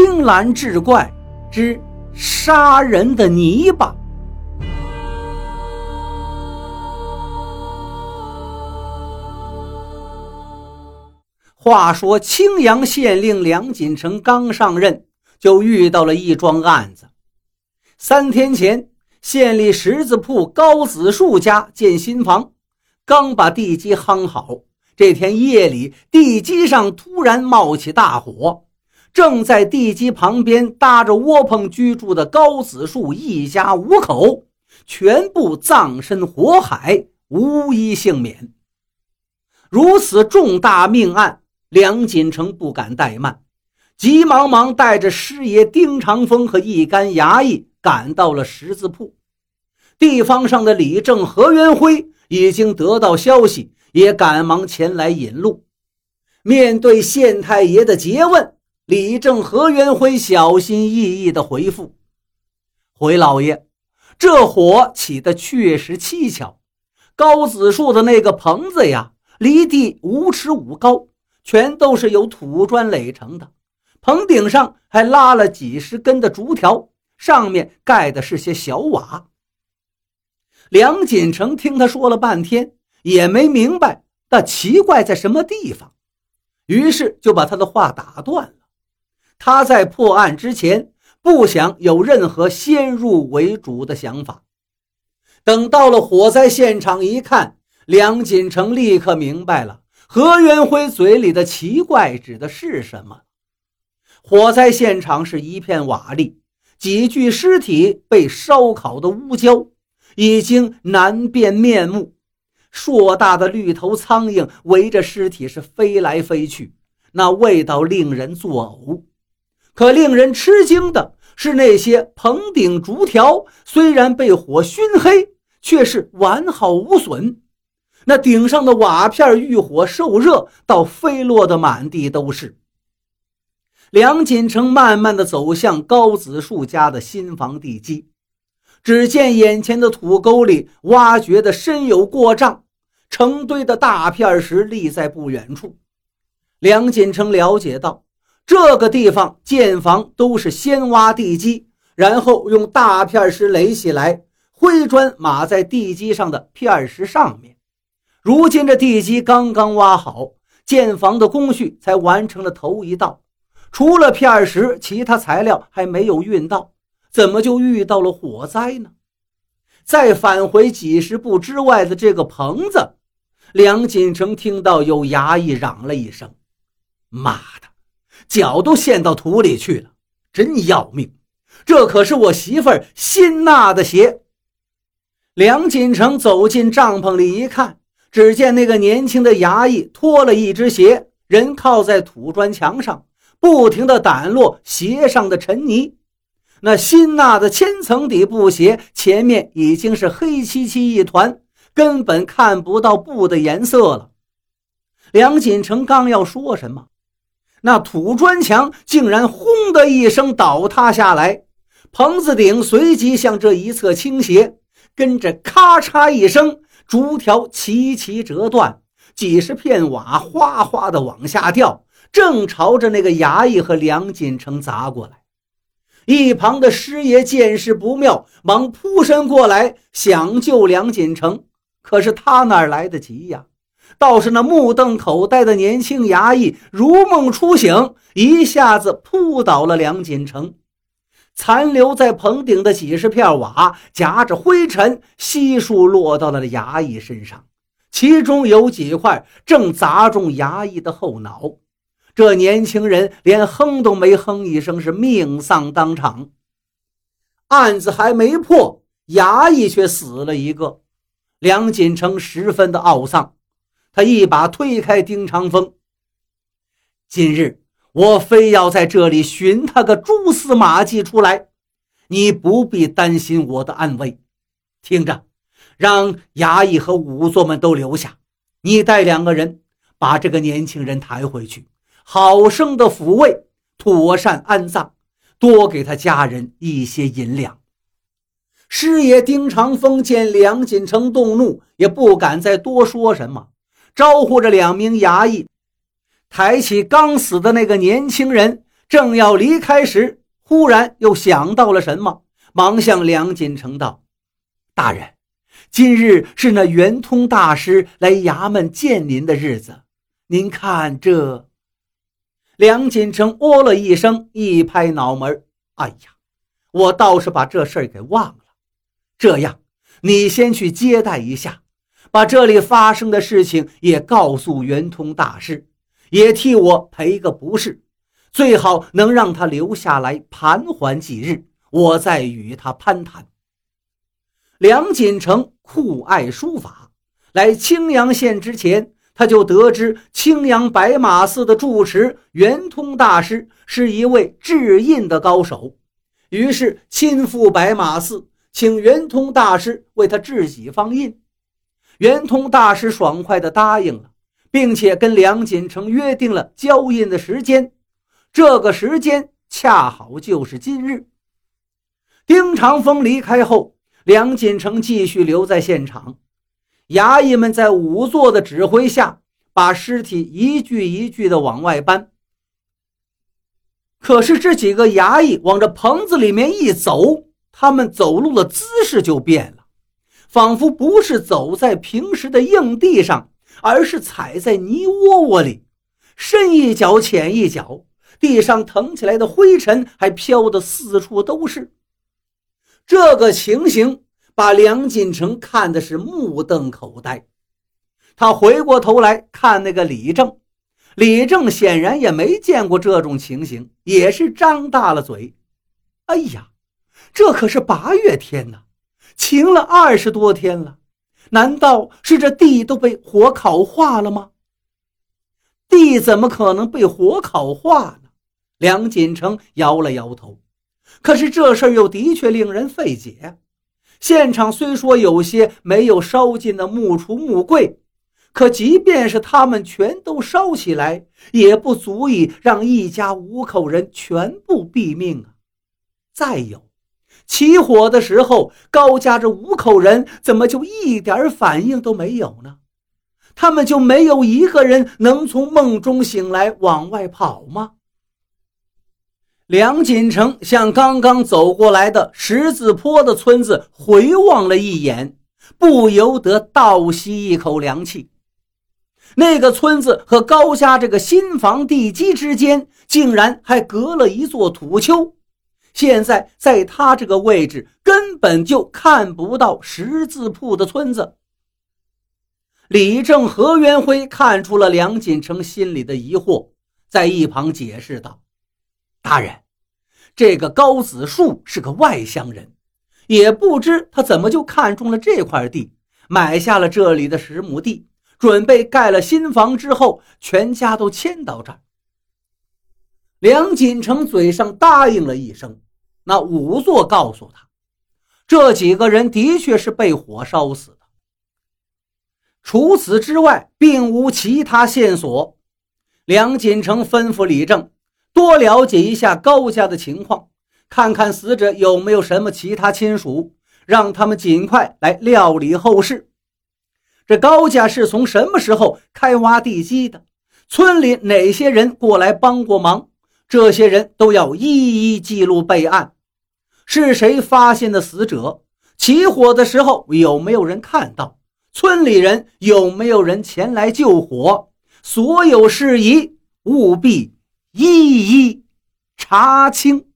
青蓝志怪之杀人的泥巴。话说青阳县令梁锦成刚上任，就遇到了一桩案子。三天前，县里十字铺高子树家建新房，刚把地基夯好。这天夜里，地基上突然冒起大火，正在地基旁边搭着窝棚居住的高子树一家五口，全部葬身火海，无一幸免。如此重大命案，梁锦成不敢怠慢，急忙忙带着师爷丁长风和一干衙役赶到了十字铺。地方上的李正、何元辉已经得到消息。也赶忙前来引路。面对县太爷的诘问，李正、何元辉小心翼翼地回复：“回老爷，这火起的确实蹊跷。高子树的那个棚子呀，离地五尺五高，全都是由土砖垒成的，棚顶上还拉了几十根的竹条，上面盖的是些小瓦。”梁锦成听他说了半天。也没明白那奇怪在什么地方，于是就把他的话打断了。他在破案之前不想有任何先入为主的想法。等到了火灾现场一看，梁锦成立刻明白了何元辉嘴里的奇怪指的是什么。火灾现场是一片瓦砾，几具尸体被烧烤的乌焦，已经难辨面目。硕大的绿头苍蝇围着尸体是飞来飞去，那味道令人作呕。可令人吃惊的是，那些棚顶竹条虽然被火熏黑，却是完好无损。那顶上的瓦片遇火受热，倒飞落的满地都是。梁锦成慢慢的走向高子树家的新房地基。只见眼前的土沟里挖掘的深有过丈，成堆的大片石立在不远处。梁锦成了解到，这个地方建房都是先挖地基，然后用大片石垒起来，灰砖码在地基上的片石上面。如今这地基刚刚挖好，建房的工序才完成了头一道，除了片石，其他材料还没有运到。怎么就遇到了火灾呢？再返回几十步之外的这个棚子，梁锦成听到有衙役嚷了一声：“妈的，脚都陷到土里去了，真要命！这可是我媳妇儿新纳的鞋。”梁锦成走进帐篷里一看，只见那个年轻的衙役脱了一只鞋，人靠在土砖墙上，不停地掸落鞋上的尘泥。那新纳的千层底布鞋前面已经是黑漆漆一团，根本看不到布的颜色了。梁锦成刚要说什么，那土砖墙竟然轰的一声倒塌下来，棚子顶随即向这一侧倾斜，跟着咔嚓一声，竹条齐齐折断，几十片瓦哗哗的往下掉，正朝着那个衙役和梁锦成砸过来。一旁的师爷见势不妙，忙扑身过来想救梁锦成，可是他哪来得及呀？倒是那目瞪口呆的年轻衙役如梦初醒，一下子扑倒了梁锦成。残留在棚顶的几十片瓦夹着灰尘，悉数落到了衙役身上，其中有几块正砸中衙役的后脑。这年轻人连哼都没哼一声，是命丧当场。案子还没破，衙役却死了一个。梁锦成十分的懊丧，他一把推开丁长风。今日我非要在这里寻他个蛛丝马迹出来，你不必担心我的安危。听着，让衙役和仵作们都留下，你带两个人把这个年轻人抬回去。好生的抚慰，妥善安葬，多给他家人一些银两。师爷丁长风见梁锦成动怒，也不敢再多说什么，招呼着两名衙役，抬起刚死的那个年轻人，正要离开时，忽然又想到了什么，忙向梁锦成道：“大人，今日是那圆通大师来衙门见您的日子，您看这。”梁锦成哦了一声，一拍脑门：“哎呀，我倒是把这事儿给忘了。这样，你先去接待一下，把这里发生的事情也告诉圆通大师，也替我赔个不是。”最好能让他留下来盘桓几日，我再与他攀谈。梁锦成酷爱书法，来青阳县之前，他就得知青阳白马寺的住持圆通大师是一位制印的高手，于是亲赴白马寺，请圆通大师为他制几方印。圆通大师爽快地答应了，并且跟梁锦成约定了交印的时间。这个时间恰好就是今日。丁长风离开后，梁锦成继续留在现场。衙役们在仵作的指挥下，把尸体一具一具的往外搬。可是这几个衙役往这棚子里面一走，他们走路的姿势就变了，仿佛不是走在平时的硬地上，而是踩在泥窝窝里，深一脚浅一脚。地上腾起来的灰尘还飘得四处都是，这个情形把梁锦成看的是目瞪口呆。他回过头来看那个李正，李正显然也没见过这种情形，也是张大了嘴。哎呀，这可是八月天呐，晴了二十多天了，难道是这地都被火烤化了吗？地怎么可能被火烤化呢？梁锦成摇了摇头，可是这事儿又的确令人费解。现场虽说有些没有烧尽的木橱木柜，可即便是他们全都烧起来，也不足以让一家五口人全部毙命啊！再有，起火的时候，高家这五口人怎么就一点反应都没有呢？他们就没有一个人能从梦中醒来往外跑吗？梁锦成向刚刚走过来的十字坡的村子回望了一眼，不由得倒吸一口凉气。那个村子和高家这个新房地基之间，竟然还隔了一座土丘。现在在他这个位置，根本就看不到十字铺的村子。李正、何元辉看出了梁锦成心里的疑惑，在一旁解释道。大人，这个高子树是个外乡人，也不知他怎么就看中了这块地，买下了这里的十亩地，准备盖了新房之后，全家都迁到这儿。梁锦成嘴上答应了一声，那仵作告诉他，这几个人的确是被火烧死的。除此之外，并无其他线索。梁锦成吩咐李正。多了解一下高家的情况，看看死者有没有什么其他亲属，让他们尽快来料理后事。这高家是从什么时候开挖地基的？村里哪些人过来帮过忙？这些人都要一一记录备案。是谁发现的死者？起火的时候有没有人看到？村里人有没有人前来救火？所有事宜务必。一一查清。